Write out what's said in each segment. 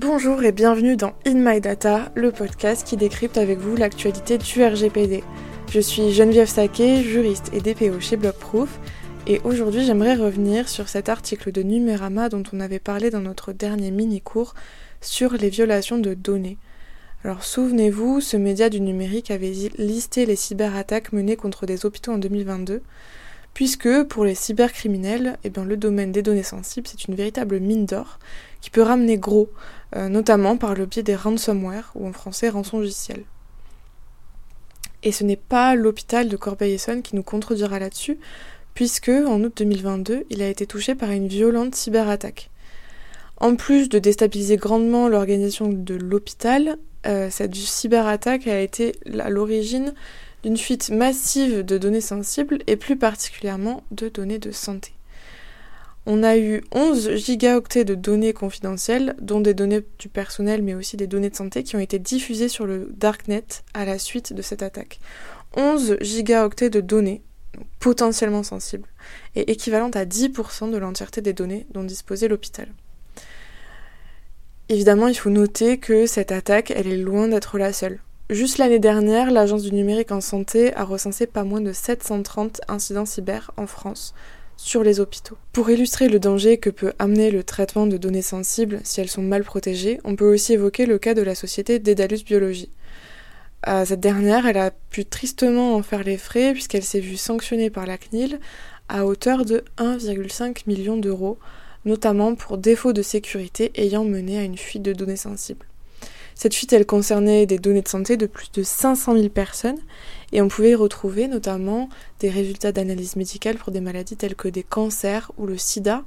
Bonjour et bienvenue dans In My Data, le podcast qui décrypte avec vous l'actualité du RGPD. Je suis Geneviève Saquet, juriste et DPO chez Blockproof, et aujourd'hui j'aimerais revenir sur cet article de Numérama dont on avait parlé dans notre dernier mini-cours sur les violations de données. Alors souvenez-vous, ce média du numérique avait listé les cyberattaques menées contre des hôpitaux en 2022, puisque pour les cybercriminels, eh le domaine des données sensibles, c'est une véritable mine d'or qui peut ramener gros, euh, notamment par le biais des ransomware, ou en français rançongiciel. Et ce n'est pas l'hôpital de Corbeil-Essonne qui nous contredira là-dessus, puisque en août 2022, il a été touché par une violente cyberattaque. En plus de déstabiliser grandement l'organisation de l'hôpital, euh, cette cyberattaque a été à l'origine d'une fuite massive de données sensibles et plus particulièrement de données de santé. On a eu 11 gigaoctets de données confidentielles, dont des données du personnel mais aussi des données de santé qui ont été diffusées sur le Darknet à la suite de cette attaque. 11 gigaoctets de données potentiellement sensibles et équivalentes à 10% de l'entièreté des données dont disposait l'hôpital. Évidemment, il faut noter que cette attaque, elle est loin d'être la seule. Juste l'année dernière, l'Agence du numérique en santé a recensé pas moins de 730 incidents cyber en France, sur les hôpitaux. Pour illustrer le danger que peut amener le traitement de données sensibles si elles sont mal protégées, on peut aussi évoquer le cas de la société Dedalus Biologie. Euh, cette dernière, elle a pu tristement en faire les frais puisqu'elle s'est vue sanctionnée par la CNIL à hauteur de 1,5 million d'euros, notamment pour défaut de sécurité ayant mené à une fuite de données sensibles. Cette fuite, elle concernait des données de santé de plus de 500 000 personnes et on pouvait y retrouver notamment des résultats d'analyse médicale pour des maladies telles que des cancers ou le sida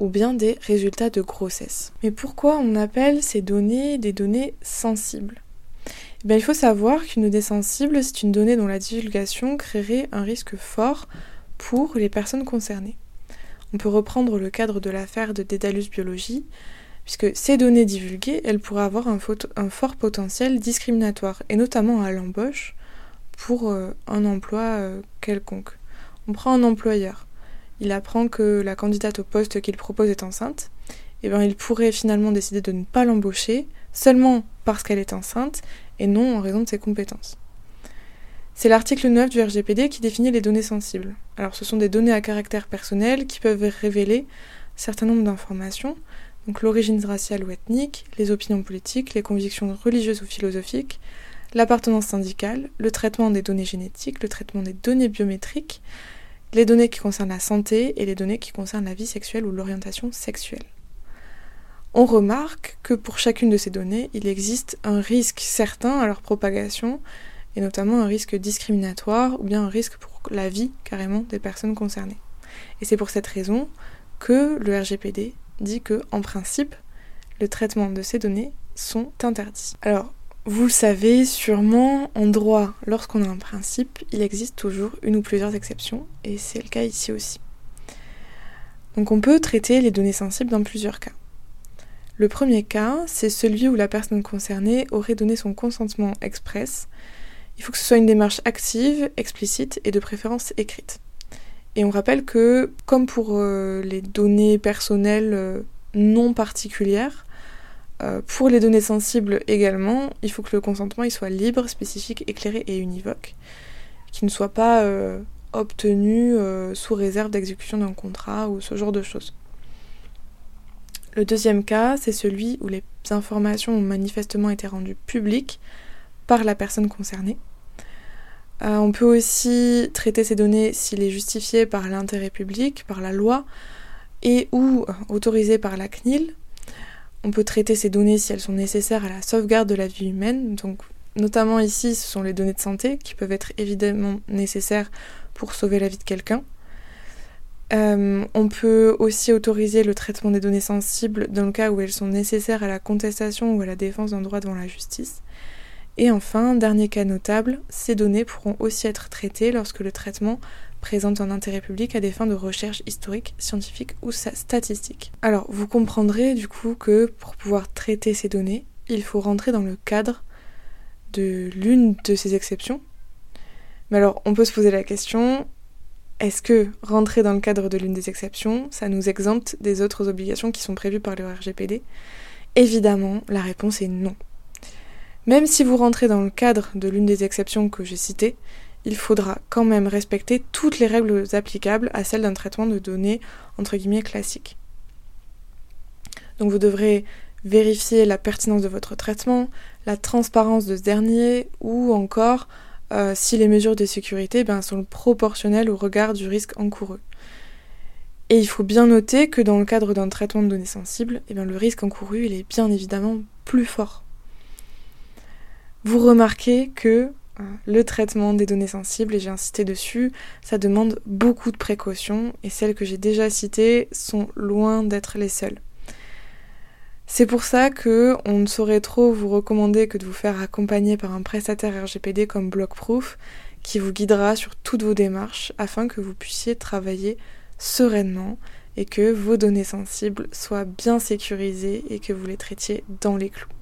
ou bien des résultats de grossesse. Mais pourquoi on appelle ces données des données sensibles? Eh bien, Il faut savoir qu'une donnée sensible, c'est une donnée dont la divulgation créerait un risque fort pour les personnes concernées. On peut reprendre le cadre de l'affaire de Dédalus Biologie, puisque ces données divulguées, elles pourraient avoir un, fort potentiel discriminatoire, et notamment à l'embauche pour euh, un emploi euh, quelconque. On prend un employeur, il apprend que la candidate au poste qu'il propose est enceinte, et eh bien il pourrait finalement décider de ne pas l'embaucher seulement parce qu'elle est enceinte et non en raison de ses compétences. C'est l'article 9 du RGPD qui définit les données sensibles. Alors ce sont des données à caractère personnel qui peuvent révéler un certain nombre d'informations, donc l'origine raciale ou ethnique, les opinions politiques, les convictions religieuses ou philosophiques, l'appartenance syndicale, le traitement des données génétiques, le traitement des données biométriques, les données qui concernent la santé et les données qui concernent la vie sexuelle ou l'orientation sexuelle. On remarque que pour chacune de ces données, il existe un risque certain à leur propagation, et notamment un risque discriminatoire ou bien un risque pour la vie carrément des personnes concernées. Et c'est pour cette raison que le RGPD dit que, en principe, le traitement de ces données sont interdits. Alors, vous le savez sûrement, en droit, lorsqu'on a un principe, il existe toujours une ou plusieurs exceptions, et c'est le cas ici aussi. Donc on peut traiter les données sensibles dans plusieurs cas. Le premier cas, c'est celui où la personne concernée aurait donné son consentement express. Il faut que ce soit une démarche active, explicite et de préférence écrite. Et on rappelle que, comme pour euh, les données personnelles euh, non particulières, euh, pour les données sensibles également, il faut que le consentement il soit libre, spécifique, éclairé et univoque, qu'il ne soit pas obtenu sous réserve d'exécution d'un contrat ou ce genre de choses. Le deuxième cas, c'est celui où les informations ont manifestement été rendues publiques par la personne concernée. Euh, on peut aussi traiter ces données s'il est justifié par l'intérêt public, par la loi, et ou autorisé par la CNIL. On peut traiter ces données si elles sont nécessaires à la sauvegarde de la vie humaine. Donc, notamment ici, ce sont les données de santé qui peuvent être évidemment nécessaires pour sauver la vie de quelqu'un. Euh, on peut aussi autoriser le traitement des données sensibles dans le cas où elles sont nécessaires à la contestation ou à la défense d'un droit devant la justice. Et enfin, dernier cas notable, ces données pourront aussi être traitées lorsque le traitement présente un intérêt public à des fins de recherche historique, scientifique ou statistique. Alors, vous comprendrez du coup que pour pouvoir traiter ces données, il faut rentrer dans le cadre de l'une de ces exceptions. Mais alors, on peut se poser la question, est-ce que rentrer dans le cadre de l'une des exceptions, ça nous exempte des autres obligations qui sont prévues par le RGPD Évidemment, la réponse est non. Même si vous rentrez dans le cadre de l'une des exceptions que j'ai citées, il faudra quand même respecter toutes les règles applicables à celles d'un traitement de données entre guillemets classique. Donc vous devrez vérifier la pertinence de votre traitement, la transparence de ce dernier ou encore euh, si les mesures de sécurité ben, sont proportionnelles au regard du risque encouru. Et il faut bien noter que dans le cadre d'un traitement de données sensibles, eh bien, le risque encouru est bien évidemment plus fort. Vous remarquez que hein, le traitement des données sensibles, et j'ai insisté dessus, ça demande beaucoup de précautions, et celles que j'ai déjà citées sont loin d'être les seules. C'est pour ça que on ne saurait trop vous recommander que de vous faire accompagner par un prestataire RGPD comme Blockproof qui vous guidera sur toutes vos démarches afin que vous puissiez travailler sereinement et que vos données sensibles soient bien sécurisées et que vous les traitiez dans les clous.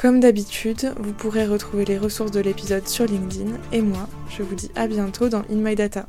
Comme d'habitude, vous pourrez retrouver les ressources de l'épisode sur LinkedIn et moi, je vous dis à bientôt dans In My Data.